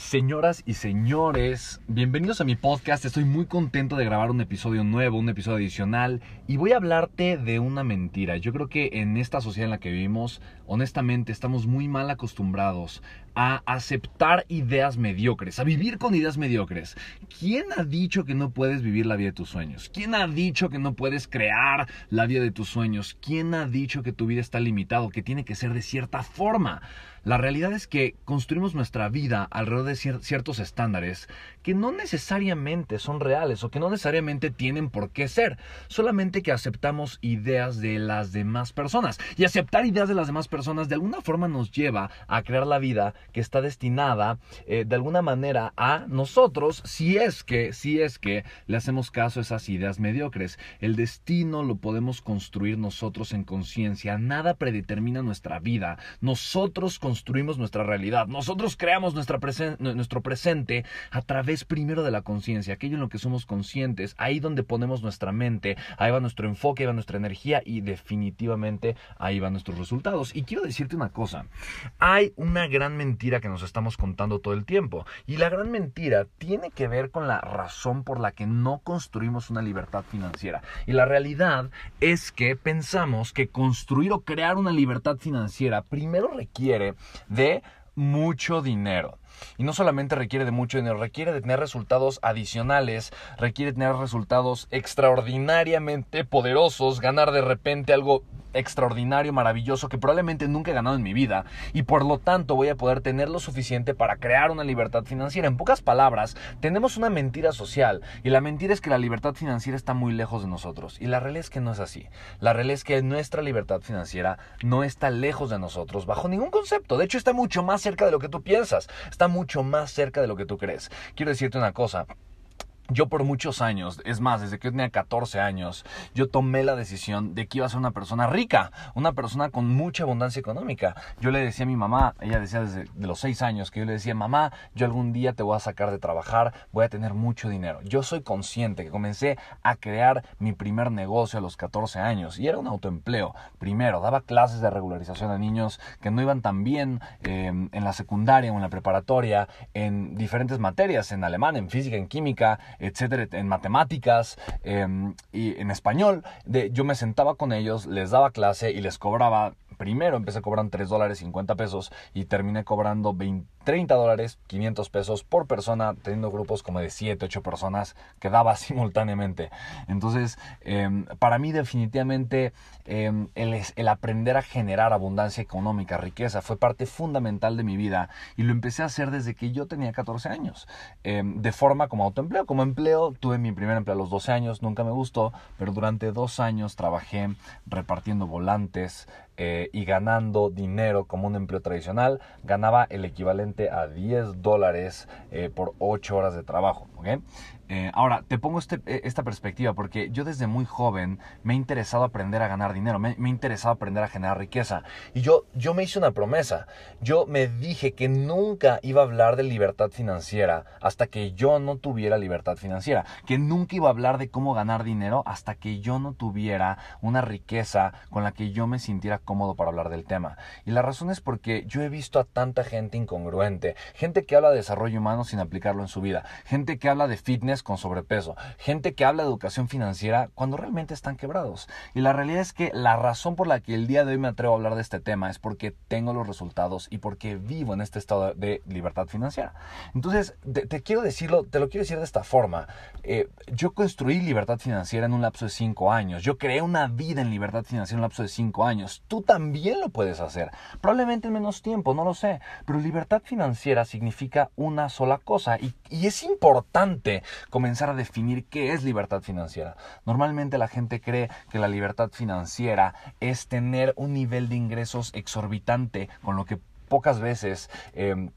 Señoras y señores, bienvenidos a mi podcast. Estoy muy contento de grabar un episodio nuevo, un episodio adicional, y voy a hablarte de una mentira. Yo creo que en esta sociedad en la que vivimos, honestamente, estamos muy mal acostumbrados a aceptar ideas mediocres, a vivir con ideas mediocres. ¿Quién ha dicho que no puedes vivir la vida de tus sueños? ¿Quién ha dicho que no puedes crear la vida de tus sueños? ¿Quién ha dicho que tu vida está limitado, que tiene que ser de cierta forma? La realidad es que construimos nuestra vida alrededor de ciertos estándares que no necesariamente son reales o que no necesariamente tienen por qué ser, solamente que aceptamos ideas de las demás personas. Y aceptar ideas de las demás personas de alguna forma nos lleva a crear la vida que está destinada eh, de alguna manera a nosotros si es que, si es que le hacemos caso a esas ideas mediocres. El destino lo podemos construir nosotros en conciencia, nada predetermina nuestra vida. Nosotros construimos nuestra realidad. Nosotros creamos nuestra nuestro presente a través primero de la conciencia, aquello en lo que somos conscientes, ahí donde ponemos nuestra mente, ahí va nuestro enfoque, ahí va nuestra energía y definitivamente ahí van nuestros resultados. Y quiero decirte una cosa, hay una gran mentira que nos estamos contando todo el tiempo y la gran mentira tiene que ver con la razón por la que no construimos una libertad financiera. Y la realidad es que pensamos que construir o crear una libertad financiera primero requiere de mucho dinero. Y no solamente requiere de mucho dinero, requiere de tener resultados adicionales, requiere tener resultados extraordinariamente poderosos, ganar de repente algo extraordinario, maravilloso, que probablemente nunca he ganado en mi vida y por lo tanto voy a poder tener lo suficiente para crear una libertad financiera. En pocas palabras, tenemos una mentira social y la mentira es que la libertad financiera está muy lejos de nosotros y la realidad es que no es así. La realidad es que nuestra libertad financiera no está lejos de nosotros bajo ningún concepto. De hecho, está mucho más cerca de lo que tú piensas, mucho más cerca de lo que tú crees. Quiero decirte una cosa. Yo por muchos años, es más, desde que yo tenía 14 años, yo tomé la decisión de que iba a ser una persona rica, una persona con mucha abundancia económica. Yo le decía a mi mamá, ella decía desde los 6 años, que yo le decía, mamá, yo algún día te voy a sacar de trabajar, voy a tener mucho dinero. Yo soy consciente que comencé a crear mi primer negocio a los 14 años y era un autoempleo. Primero, daba clases de regularización a niños que no iban tan bien eh, en la secundaria o en la preparatoria, en diferentes materias, en alemán, en física, en química, etcétera, en matemáticas em, y en español. De, yo me sentaba con ellos, les daba clase y les cobraba primero empecé cobrando 3 dólares 50 pesos y terminé cobrando 20, 30 dólares 500 pesos por persona, teniendo grupos como de 7, 8 personas que daba simultáneamente. Entonces, em, para mí definitivamente em, el, el, aprender a generar abundancia económica, riqueza, fue parte fundamental de mi vida y lo empecé a hacer desde que yo tenía 14 años, em, de forma como autoempleo. Como empleo, tuve mi primer empleo a los 12 años, nunca me gustó, pero durante dos años trabajé repartiendo volantes, eh, y ganando dinero como un empleo tradicional, ganaba el equivalente a 10 dólares eh, por 8 horas de trabajo. Eh, ahora, te pongo este, eh, esta perspectiva porque yo desde muy joven me he interesado aprender a ganar dinero, me, me he interesado aprender a generar riqueza. Y yo, yo me hice una promesa. Yo me dije que nunca iba a hablar de libertad financiera hasta que yo no tuviera libertad financiera. Que nunca iba a hablar de cómo ganar dinero hasta que yo no tuviera una riqueza con la que yo me sintiera cómodo para hablar del tema. Y la razón es porque yo he visto a tanta gente incongruente. Gente que habla de desarrollo humano sin aplicarlo en su vida. Gente que habla de fitness con sobrepeso, gente que habla de educación financiera cuando realmente están quebrados. Y la realidad es que la razón por la que el día de hoy me atrevo a hablar de este tema es porque tengo los resultados y porque vivo en este estado de libertad financiera. Entonces, te, quiero decirlo, te lo quiero decir de esta forma. Eh, yo construí libertad financiera en un lapso de cinco años. Yo creé una vida en libertad financiera en un lapso de cinco años. Tú también lo puedes hacer. Probablemente en menos tiempo, no lo sé. Pero libertad financiera significa una sola cosa y, y es importante comenzar a definir qué es libertad financiera. Normalmente la gente cree que la libertad financiera es tener un nivel de ingresos exorbitante, con lo que pocas veces... Em,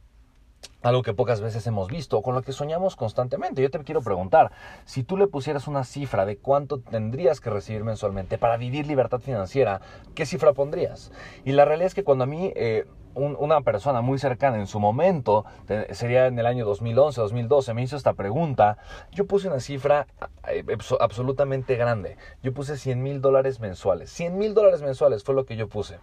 algo que pocas veces hemos visto, con lo que soñamos constantemente. Yo te quiero preguntar, si tú le pusieras una cifra de cuánto tendrías que recibir mensualmente para vivir libertad financiera, ¿qué cifra pondrías? Y la realidad es que cuando a mí eh, una persona muy cercana en su momento, sería en el año 2011, 2012, me hizo esta pregunta, yo puse una cifra eh, absolutamente grande. Yo puse 100 mil dólares mensuales. 100 mil dólares mensuales fue lo que yo puse.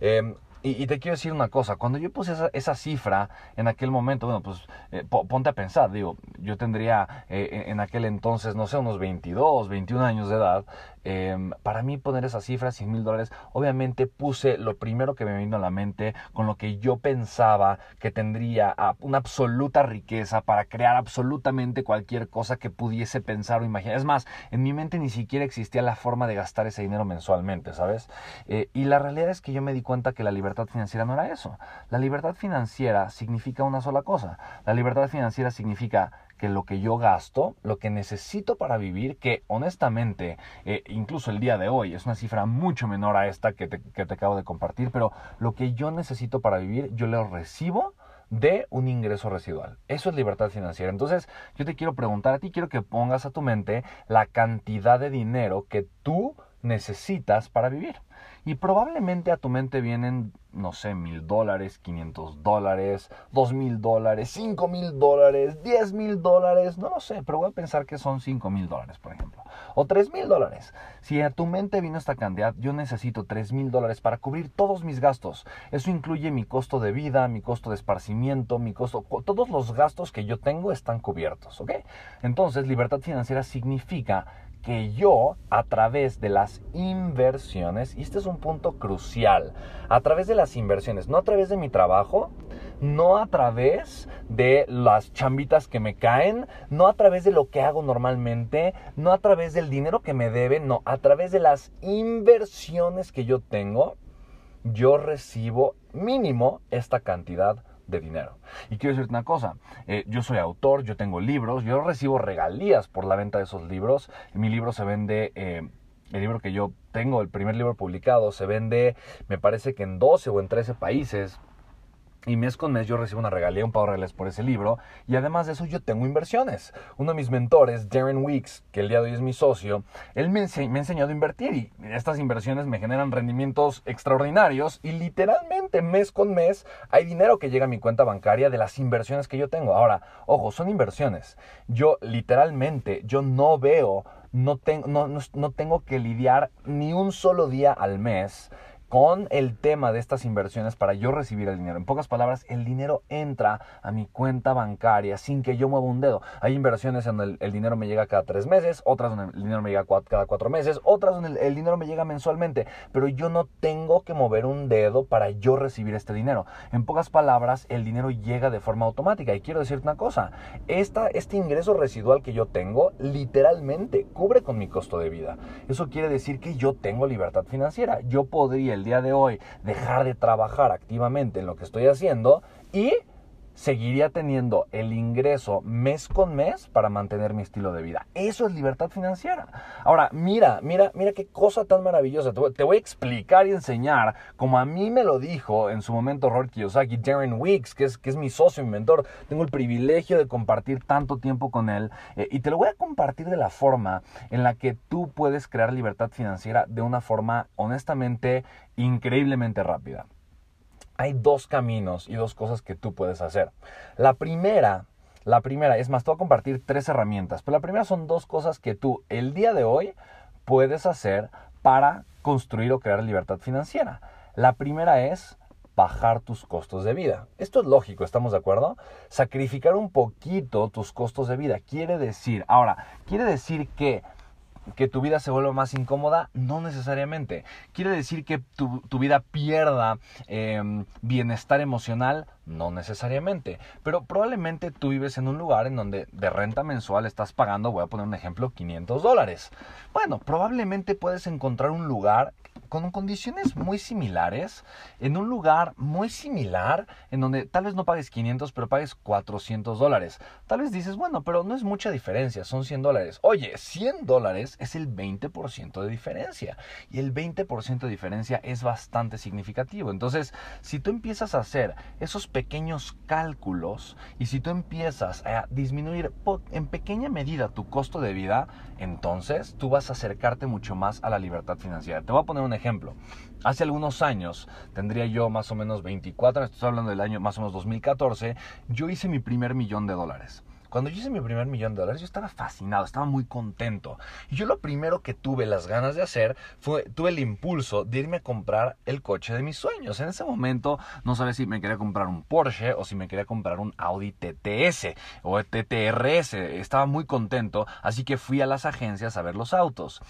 Em, y, te quiero decir una cosa, cuando yo puse esa, cifra en aquel momento, bueno, pues eh, ponte a pensar, digo, yo tendría eh, en aquel entonces, no sé, unos 22, 21 años de edad, Em, para mí poner esa cifra, 100 mil dólares, obviamente puse lo primero que me vino a la mente con lo que yo pensaba que tendría una absoluta riqueza para crear absolutamente cualquier cosa que pudiese pensar o imaginar. Es más, en mi mente ni siquiera existía la forma de gastar ese dinero mensualmente, ¿sabes? Eh, y la realidad es que yo me di cuenta que la libertad financiera no era eso. La libertad financiera significa una sola cosa. La libertad financiera significa que lo que yo gasto, lo que necesito para vivir, que honestamente, eh, incluso el día de hoy, es una cifra mucho menor a esta que te, que te acabo de compartir, pero lo que yo necesito para vivir, yo lo recibo de un ingreso residual. Eso es libertad financiera. Entonces, yo te quiero preguntar a ti, quiero que pongas a tu mente la cantidad de dinero que tú necesitas para vivir. Y probablemente a tu mente vienen, no sé, mil dólares, quinientos dólares, dos mil dólares, cinco mil dólares, diez mil dólares, no lo sé, pero voy a pensar que son cinco mil dólares, por ejemplo, o tres mil dólares. Si a tu mente vino esta cantidad, yo necesito tres mil dólares para cubrir todos mis gastos. Eso incluye mi costo de vida, mi costo de esparcimiento, mi costo, todos los gastos que yo tengo están cubiertos, ¿ok? Entonces, libertad financiera significa que yo a través de las inversiones, y este es un punto crucial, a través de las inversiones, no a través de mi trabajo, no a través de las chambitas que me caen, no a través de lo que hago normalmente, no a través del dinero que me deben, no, a través de las inversiones que yo tengo, yo recibo mínimo esta cantidad de dinero. Y quiero decirte una cosa, eh, yo soy autor, yo tengo libros, yo recibo regalías por la venta de esos libros. Mi libro se vende... Eh, el libro que yo tengo, el primer libro publicado, se vende, me parece que en 12 o en 13 países. Y mes con mes yo recibo una regalía, un pago reales por ese libro. Y además de eso yo tengo inversiones. Uno de mis mentores, Darren Weeks, que el día de hoy es mi socio, él me, me, ha enseñado a invertir. Y estas inversiones me generan rendimientos extraordinarios. Y literalmente mes con mes hay dinero que llega a mi cuenta bancaria de las inversiones que yo tengo. Ahora, ojo, son inversiones. Yo literalmente, yo no veo, no, tengo no, no tengo que lidiar ni un solo día al mes con el tema de estas inversiones para yo recibir el dinero. En pocas palabras, el dinero entra a mi cuenta bancaria sin que yo mueva un dedo. Hay inversiones en donde el, dinero me llega cada tres meses, otras donde el dinero me llega cada cuatro meses, otras donde el, dinero me llega mensualmente, pero yo no tengo que mover un dedo para yo recibir este dinero. En pocas palabras, el dinero llega de forma automática. Y quiero decirte una cosa, esta, este ingreso residual que yo tengo literalmente cubre con mi costo de vida. Eso quiere decir que yo tengo libertad financiera. Yo podría día de hoy dejar de trabajar activamente en lo que estoy haciendo y seguiría teniendo el ingreso mes con mes para mantener mi estilo de vida. Eso es libertad financiera. Ahora, mira, mira, mira qué cosa tan maravillosa. Te voy a explicar y enseñar como a mí me lo dijo en su momento Robert Kiyosaki, Darren Weeks, que es, que es mi socio, mi mentor. Tengo el privilegio de compartir tanto tiempo con él eh, y te lo voy a compartir de la forma en la que tú puedes crear libertad financiera de una forma honestamente increíblemente rápida hay dos caminos y dos cosas que tú puedes hacer. La primera, la primera, es más, te voy a compartir tres herramientas, pero la primera son dos cosas que tú el día de hoy puedes hacer para construir o crear libertad financiera. La primera es bajar tus costos de vida. Esto es lógico, ¿estamos de acuerdo? Sacrificar un poquito tus costos de vida quiere decir, ahora, quiere decir que que tu vida se vuelva más incómoda? No necesariamente. ¿Quiere decir que tu, vida pierda em, bienestar emocional? No necesariamente. Pero probablemente tú vives en un lugar en donde de renta mensual estás pagando, voy a poner un ejemplo, 500 dólares. Bueno, probablemente puedes encontrar un lugar con condiciones muy similares, en un lugar muy similar, en donde tal vez no pagues 500, pero pagues 400 dólares. Tal vez dices, bueno, pero no es mucha diferencia, son 100 dólares. Oye, 100 dólares es el 20% de diferencia. Y el 20% de diferencia es bastante significativo. Entonces, si tú empiezas a hacer esos pequeños cálculos y si tú empiezas a disminuir en pequeña medida tu costo de vida, entonces tú vas a acercarte mucho más a la libertad financiera. Te voy a poner un ejemplo ejemplo. Hace algunos años, tendría yo más o menos 24, estoy hablando del año más o menos 2014, yo hice mi primer millón de dólares. Cuando yo hice mi primer millón de dólares, yo estaba fascinado, estaba muy contento. Y yo lo primero que tuve las ganas de hacer fue, tuve el impulso de irme a comprar el coche de mis sueños. En ese momento no sabía si me quería comprar un Porsche o si me quería comprar un Audi TTS o TTRS. Estaba muy contento, así que fui a las agencias a ver los autos.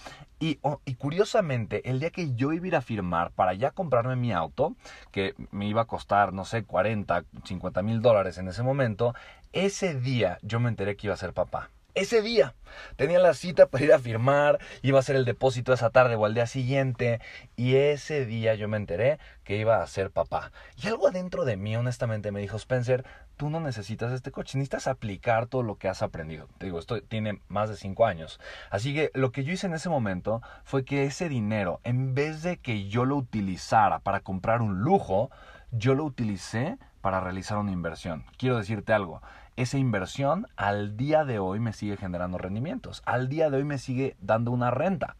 Y, curiosamente, el día que yo iba a ir a firmar para ya comprarme mi auto, que me iba a costar, no sé, 40, 50 mil dólares en ese momento, ese día yo me enteré que iba a ser papá. Ese día tenía la cita para ir a firmar, iba a hacer el depósito esa tarde o al día siguiente y ese día yo me enteré que iba a ser papá. Y algo adentro de mí honestamente me dijo, Spencer, tú no necesitas este coche, necesitas aplicar todo lo que has aprendido. Te digo, esto tiene más de cinco años. Así que lo que yo hice en ese momento fue que ese dinero, en vez de que yo lo utilizara para comprar un lujo, yo lo utilicé para realizar una inversión. Quiero decirte algo, esa inversión al día de hoy me sigue generando rendimientos, al día de hoy me sigue dando una renta.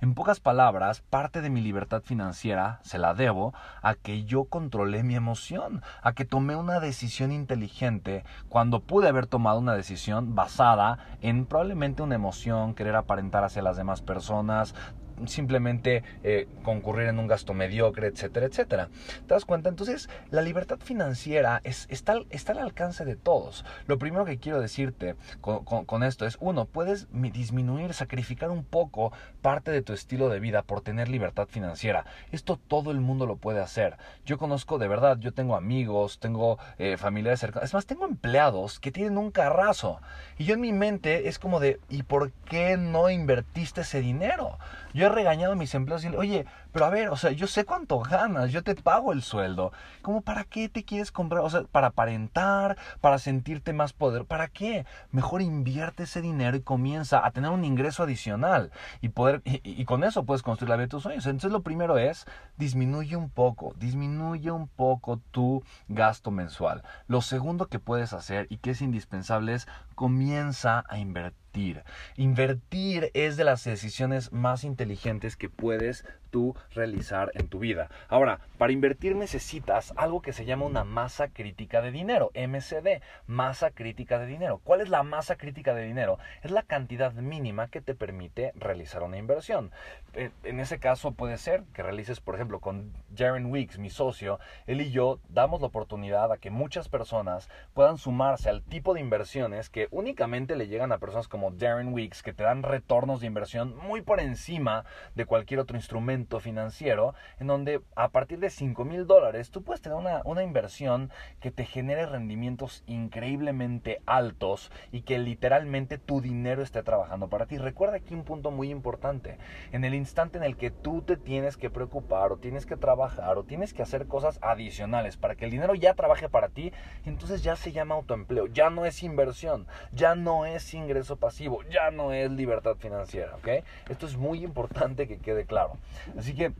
En pocas palabras, parte de mi libertad financiera se la debo a que yo controlé mi emoción, a que tomé una decisión inteligente cuando pude haber tomado una decisión basada en probablemente una emoción, querer aparentar hacia las demás personas, simplemente eh, concurrir en un gasto mediocre, etcétera, etcétera. ¿Te das cuenta? Entonces, la libertad financiera es, está, está al alcance de todos. Lo primero que quiero decirte con, esto es, uno, puedes disminuir, sacrificar un poco parte de tu estilo de vida por tener libertad financiera. Esto todo el mundo lo puede hacer. Yo conozco de verdad, yo tengo amigos, tengo eh, familiares cercanos, es más, tengo empleados que tienen un carrazo. Y yo en mi mente es como de, ¿y por qué no invertiste ese dinero? Yo he regañado a mis empleados y oye, pero a ver, o sea, yo sé cuánto ganas, yo te pago el sueldo. ¿Cómo para qué te quieres comprar? O sea, para aparentar, para sentirte más poder. ¿Para qué? Mejor invierte ese dinero y comienza a tener un ingreso adicional y poder y, con eso puedes construir la vida de tus sueños. Entonces lo primero es disminuye un poco, disminuye un poco tu gasto mensual. Lo segundo que puedes hacer y que es indispensable es comienza a invertir. Invertir. Es de las decisiones más inteligentes que puedes realizar en tu vida. Ahora, para invertir necesitas algo que se llama una masa crítica de dinero, MCD, masa crítica de dinero. ¿Cuál es la masa crítica de dinero? Es la cantidad mínima que te permite realizar una inversión. En ese caso puede ser que realices, por ejemplo, con Jaren Weeks, mi socio, él y yo damos la oportunidad a que muchas personas puedan sumarse al tipo de inversiones que únicamente le llegan a personas como Darren Weeks, que te dan retornos de inversión muy por encima de cualquier otro instrumento financiero en donde a partir de 5 mil dólares tú puedes tener una, una inversión que te genere rendimientos increíblemente altos y que literalmente tu dinero esté trabajando para ti. Recuerda aquí un punto muy importante. En el instante en el que tú te tienes que preocupar o tienes que trabajar o tienes que hacer cosas adicionales para que el dinero ya trabaje para ti, entonces ya se llama autoempleo, ya no es inversión, ya no es ingreso pasivo, ya no es libertad financiera, ¿ok? Esto es muy importante que quede claro. Así que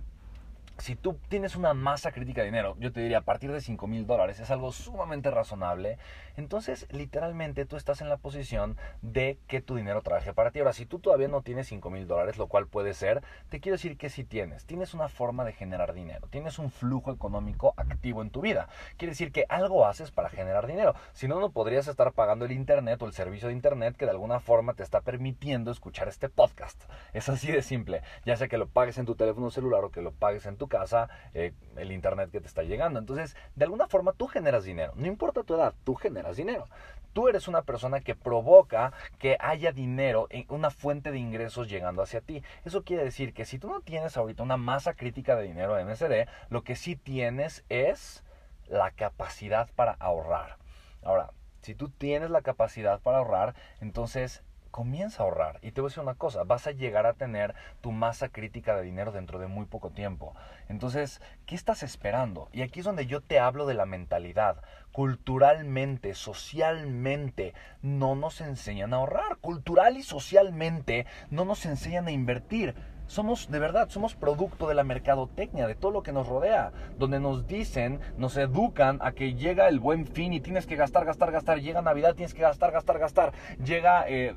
si tú tienes una masa crítica de dinero, yo te diría a partir de 5 mil dólares, es algo sumamente razonable, entonces literalmente tú estás en la posición de que tu dinero trabaje para ti. Ahora, si tú todavía no tienes 5 mil dólares, lo cual puede ser, te quiero decir que si tienes, tienes una forma de generar dinero, tienes un flujo económico activo en tu vida. Quiere decir que algo haces para generar dinero. Si no, no podrías estar pagando el Internet o el servicio de Internet que de alguna forma te está permitiendo escuchar este podcast. Es así de simple, ya sea que lo pagues en tu teléfono celular o que lo pagues en tu casa eh, el internet que te está llegando. Entonces, de alguna forma tú generas dinero. No importa tu edad, tú generas dinero. Tú eres una persona que provoca que haya dinero, una fuente de ingresos llegando hacia ti. Eso quiere decir que si tú no tienes ahorita una masa crítica de dinero en MSD, lo que sí tienes es la capacidad para ahorrar. Ahora, si tú tienes la capacidad para ahorrar, entonces comienza a ahorrar. Y te voy a decir una cosa, vas a llegar a tener tu masa crítica de dinero dentro de muy poco tiempo. Entonces, ¿qué estás esperando? Y aquí es donde yo te hablo de la mentalidad. Culturalmente, socialmente, no nos enseñan a ahorrar. Cultural y socialmente, no nos enseñan a invertir somos, de verdad, somos producto de la mercadotecnia, de todo lo que nos rodea, donde nos dicen, nos educan a que llega el buen fin y tienes que gastar, gastar, gastar, llega Navidad, tienes que gastar, gastar, gastar, llega... Eh,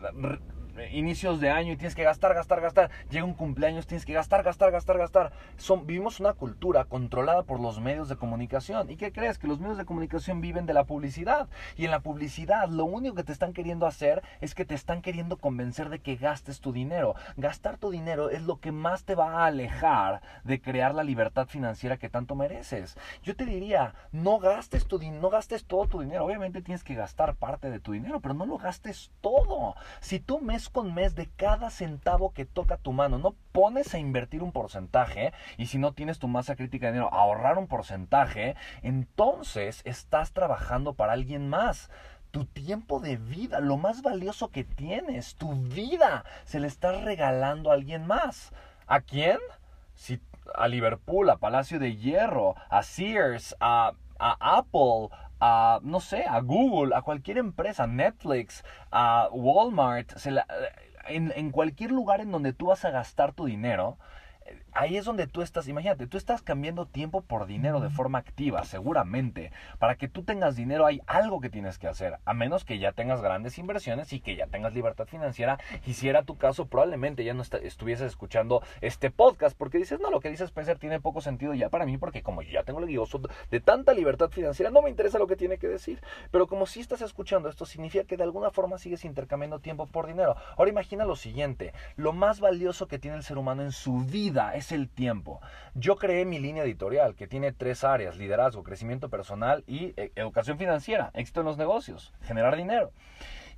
inicios de año y tienes que gastar, gastar, gastar. Llega un cumpleaños, tienes que gastar, gastar, gastar, gastar. Son, vivimos una cultura controlada por los medios de comunicación. ¿Y qué crees? Que los medios de comunicación viven de la publicidad. Y en la publicidad lo único que te están queriendo hacer es que te están queriendo convencer de que gastes tu dinero. Gastar tu dinero es lo que más te va a alejar de crear la libertad financiera que tanto mereces. Yo te diría, no gastes tu no gastes todo tu dinero. Obviamente tienes que gastar parte de tu dinero, pero no lo gastes todo. Si tú mes con mes de cada centavo que toca tu mano. No pones a invertir un porcentaje y si no tienes tu masa crítica de dinero, ahorrar un porcentaje, entonces estás trabajando para alguien más tu tiempo de vida, lo más valioso que tienes, tu vida, se le estás regalando a alguien más. ¿A quién? Si, a Liverpool, a Palacio de Hierro, a Sears, a, a Apple, a, no sé, a Google, a cualquier empresa, Netflix, a Walmart, en, en cualquier lugar en donde tú vas a gastar tu dinero, ahí es donde tú estás, imagínate, tú estás cambiando tiempo por dinero de forma activa, seguramente. Para que tú tengas dinero hay algo que tienes que hacer, a menos que ya tengas grandes inversiones y que ya tengas libertad financiera. Y si era tu caso, probablemente ya no estuvieses escuchando este podcast, porque dices, no, lo que dice Spencer tiene poco sentido ya para mí, porque como yo ya tengo el guioso de tanta libertad financiera, no me interesa lo que tiene que decir. Pero como si estás escuchando esto, significa que de alguna forma sigues intercambiando tiempo por dinero. Ahora imagina lo siguiente, lo más valioso que tiene el ser humano en su vida es el tiempo. Yo creé mi línea editorial que tiene tres áreas, liderazgo, crecimiento personal y eh, educación financiera, éxito en los negocios, generar dinero.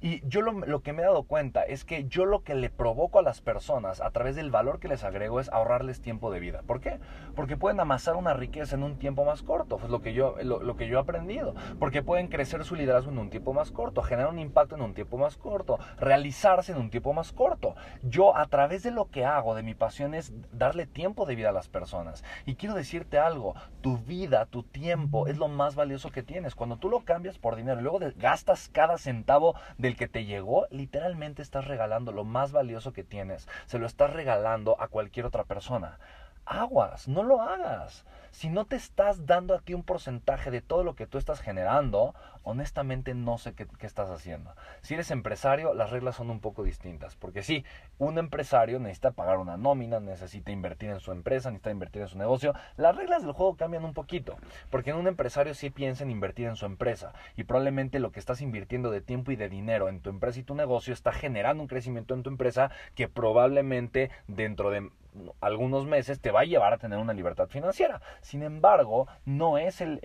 Y yo lo, que me he dado cuenta es que yo lo que le provoco a las personas a través del valor que les agrego es ahorrarles tiempo de vida. ¿Por qué? Porque pueden amasar una riqueza en un tiempo más corto, pues lo que yo, lo, que yo he aprendido. Porque pueden crecer su liderazgo en un tiempo más corto, generar un impacto en un tiempo más corto, realizarse en un tiempo más corto. Yo a través de lo que hago, de mi pasión es darle tiempo de vida a las personas. Y quiero decirte algo, tu vida, tu tiempo es lo más valioso que tienes. Cuando tú lo cambias por dinero luego gastas cada centavo de el que te llegó, literalmente estás regalando lo más valioso que tienes. Se lo estás regalando a cualquier otra persona. Aguas, no lo hagas si no te estás dando a ti un porcentaje de todo lo que tú estás generando, honestamente no sé qué, estás haciendo. Si eres empresario, las reglas son un poco distintas. Porque sí, un empresario necesita pagar una nómina, necesita invertir en su empresa, necesita invertir en su negocio. Las reglas del juego cambian un poquito. Porque en un empresario sí piensa en invertir en su empresa. Y probablemente lo que estás invirtiendo de tiempo y de dinero en tu empresa y tu negocio está generando un crecimiento en tu empresa que probablemente dentro de algunos meses te va a llevar a tener una libertad financiera. Sin embargo, no es el,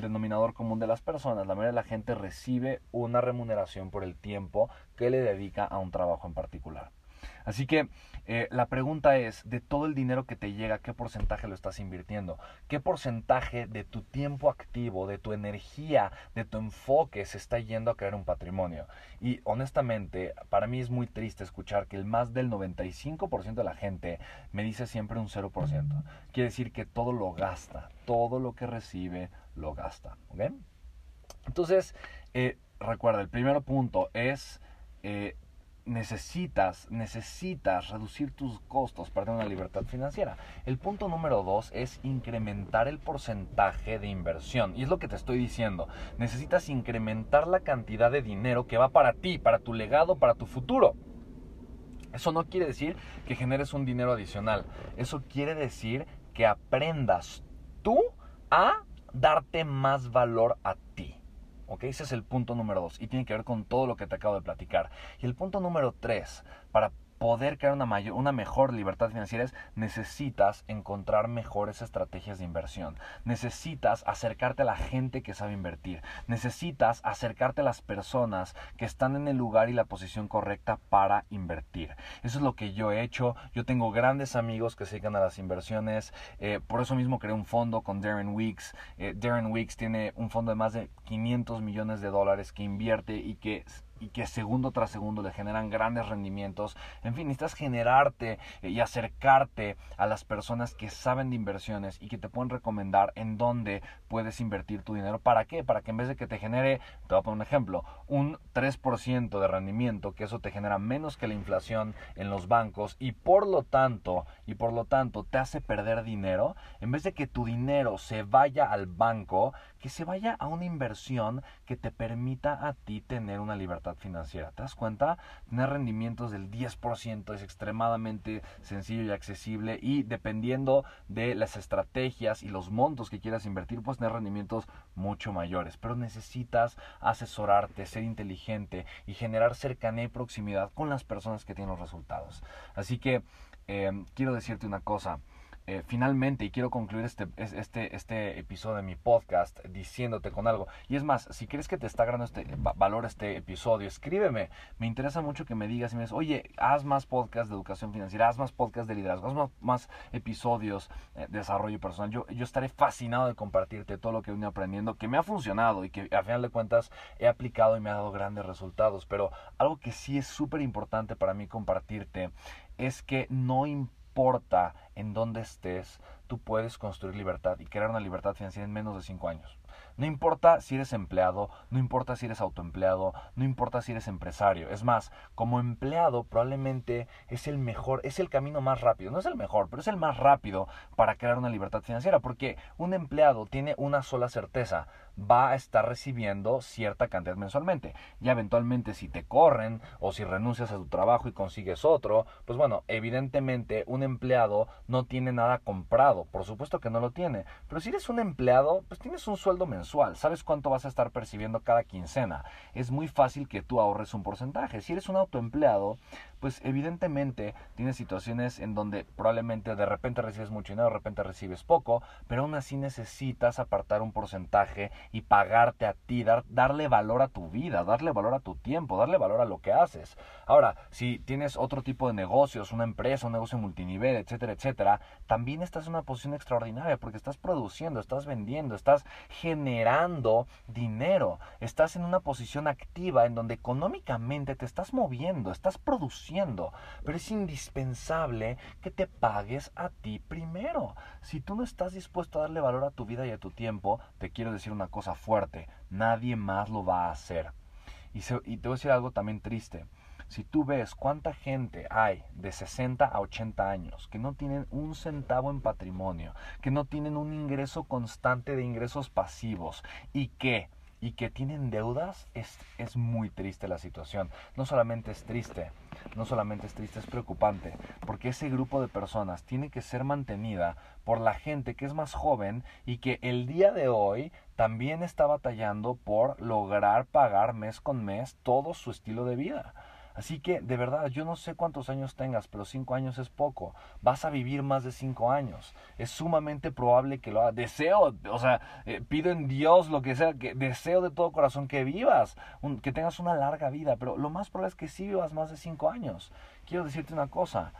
denominador común de las personas. La mayoría de la gente recibe una remuneración por el tiempo que le dedica a un trabajo en particular. Así que eh, la pregunta es, de todo el dinero que te llega, ¿qué porcentaje lo estás invirtiendo? ¿Qué porcentaje de tu tiempo activo, de tu energía, de tu enfoque se está yendo a crear un patrimonio? Y honestamente, para mí es muy triste escuchar que el más del 95% de la gente me dice siempre un 0%. Quiere decir que todo lo gasta, todo lo que recibe lo gasta. ¿ok? Entonces, eh, recuerda, el primer punto es... Eh, necesitas, necesitas reducir tus costos para tener una libertad financiera. El punto número dos es incrementar el porcentaje de inversión. Y es lo que te estoy diciendo. Necesitas incrementar la cantidad de dinero que va para ti, para tu legado, para tu futuro. Eso no quiere decir que generes un dinero adicional. Eso quiere decir que aprendas tú a darte más valor a ti. ¿Ok? Ese es el punto número dos y tiene que ver con todo lo que te acabo de platicar. Y el punto número tres, para poder crear una, mayor, una mejor libertad financiera es necesitas encontrar mejores estrategias de inversión. Necesitas acercarte a la gente que sabe invertir. Necesitas acercarte a las personas que están en el lugar y la posición correcta para invertir. Eso es lo que yo he hecho. Yo tengo grandes amigos que se dedican a las inversiones. Eh, por eso mismo creé un fondo con Darren Weeks. Eh, Darren Weeks tiene un fondo de más de 500 millones de dólares que invierte y que y que segundo tras segundo le generan grandes rendimientos. En fin, necesitas generarte eh, y acercarte a las personas que saben de inversiones y que te pueden recomendar en dónde puedes invertir tu dinero. ¿Para qué? Para que en vez de que te genere, te voy a poner un ejemplo, un 3% de rendimiento, que eso te genera menos que la inflación en los bancos y por lo tanto, y por lo tanto te hace perder dinero, en vez de que tu dinero se vaya al banco, que se vaya a una inversión que te permita a ti tener una libertad financiera. ¿Te das cuenta? Tener rendimientos del 10% es extremadamente sencillo y accesible y dependiendo de las estrategias y los montos que quieras invertir, puedes tener rendimientos mucho mayores. Pero necesitas asesorarte, ser inteligente y generar cercanía y proximidad con las personas que tienen los resultados. Así que eh, quiero decirte una cosa. Eh, finalmente, y quiero concluir este, este, este episodio de mi podcast diciéndote con algo. Y es más, si crees que te está ganando este valor este episodio, escríbeme. Me interesa mucho que me digas y me dices, oye, haz más podcasts de educación financiera, haz más podcasts de liderazgo, haz más, episodios eh, de desarrollo personal. Yo, yo estaré fascinado de compartirte todo lo que he venido aprendiendo, que me ha funcionado y que a final de cuentas he aplicado y me ha dado grandes resultados. Pero algo que sí es súper importante para mí compartirte es que no importa importa en dónde estés, tú puedes construir libertad y crear una libertad financiera en menos de cinco años. No importa si eres empleado, no importa si eres autoempleado, no importa si eres empresario. Es más, como empleado probablemente es el mejor, es el camino más rápido. No es el mejor, pero es el más rápido para crear una libertad financiera. Porque un empleado tiene una sola certeza va a estar recibiendo cierta cantidad mensualmente. Ya eventualmente si te corren o si renuncias a tu trabajo y consigues otro, pues bueno, evidentemente un empleado no tiene nada comprado. Por supuesto que no lo tiene. Pero si eres un empleado, pues tienes un sueldo mensual sabes cuánto vas a estar percibiendo cada quincena. Es muy fácil que tú ahorres un porcentaje. Si eres un autoempleado, pues evidentemente tienes situaciones en donde probablemente de repente recibes mucho dinero, de repente recibes poco, pero aún así necesitas apartar un porcentaje y pagarte a ti, dar, darle valor a tu vida, darle valor a tu tiempo, darle valor a lo que haces. Ahora, si tienes otro tipo de negocios, una empresa, un negocio multinivel, etcétera, etcétera, también estás en una posición extraordinaria porque estás produciendo, estás vendiendo, estás generando dinero, estás en una posición activa en donde económicamente te estás moviendo, estás produciendo pero es indispensable que te pagues a ti primero. Si tú no estás dispuesto a darle valor a tu vida y a tu tiempo, te quiero decir una cosa fuerte, nadie más lo va a hacer. Y, y te voy a decir algo también triste. Si tú ves cuánta gente hay de 60 a 80 años que no tienen un centavo en patrimonio, que no tienen un ingreso constante de ingresos pasivos y que y que tienen deudas, es, es muy triste la situación. No solamente es triste, no solamente es triste, es preocupante, porque ese grupo de personas tiene que ser mantenida por la gente que es más joven y que el día de hoy también está batallando por lograr pagar mes con mes todo su estilo de vida. Así que, de verdad, yo no sé cuántos años tengas, pero cinco años es poco. Vas a vivir más de cinco años. Es sumamente probable que lo hagas. Deseo, o sea, eh, pido en Dios lo que sea, que deseo de todo corazón que vivas, que tengas una larga vida, pero lo más probable es que sí vivas más de cinco años. quiero decirte una cosa.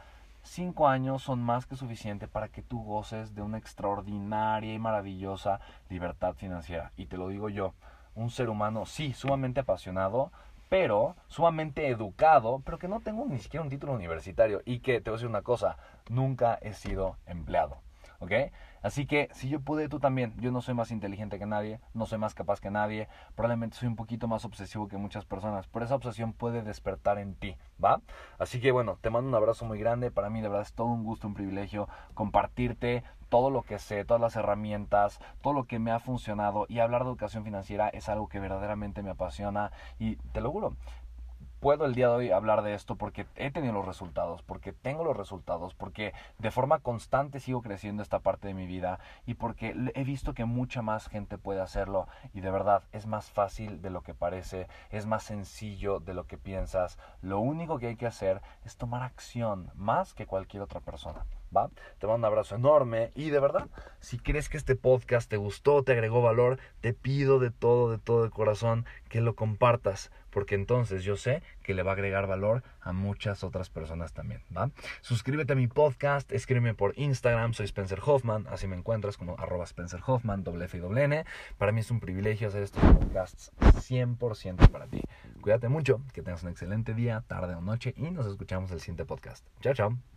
Cinco años son más que suficiente para que tú goces de una extraordinaria y maravillosa libertad financiera. Y te lo digo yo, un ser humano, sí, sumamente apasionado, pero sumamente educado, pero que no tengo ni siquiera un título universitario y que, te voy a decir una cosa, nunca he sido empleado. ¿Ok? Así que si yo pude, tú también. Yo no soy más inteligente que nadie, no soy más capaz que nadie, probablemente soy un poquito más obsesivo que muchas personas, pero esa obsesión puede despertar en ti, ¿va? Así que bueno, te mando un abrazo muy grande, para mí de verdad es todo un gusto, un privilegio compartirte todo lo que sé, todas las herramientas, todo lo que me ha funcionado y hablar de educación financiera es algo que verdaderamente me apasiona y te lo juro, puedo el día de hoy hablar de esto porque he tenido los resultados, porque tengo los resultados, porque de forma constante sigo creciendo esta parte de mi vida y porque he visto que mucha más gente puede hacerlo y de verdad es más fácil de lo que parece, es más sencillo de lo que piensas. Lo único que hay que hacer es tomar acción más que cualquier otra persona. Te mando un abrazo enorme y de verdad, si crees que este podcast te gustó, te agregó valor, te pido de todo, de todo de corazón que lo compartas porque entonces yo sé que le va a agregar valor a muchas otras personas también, ¿va? Suscríbete a mi podcast, escríbeme por Instagram, soy Spencer Hoffman, así me encuentras como arroba Spencer Hoffman, doble F y N. Para mí es un privilegio hacer estos podcasts 100% para ti. Cuídate mucho, que tengas un excelente día, tarde o noche y nos escuchamos el siguiente podcast. Chao, chao.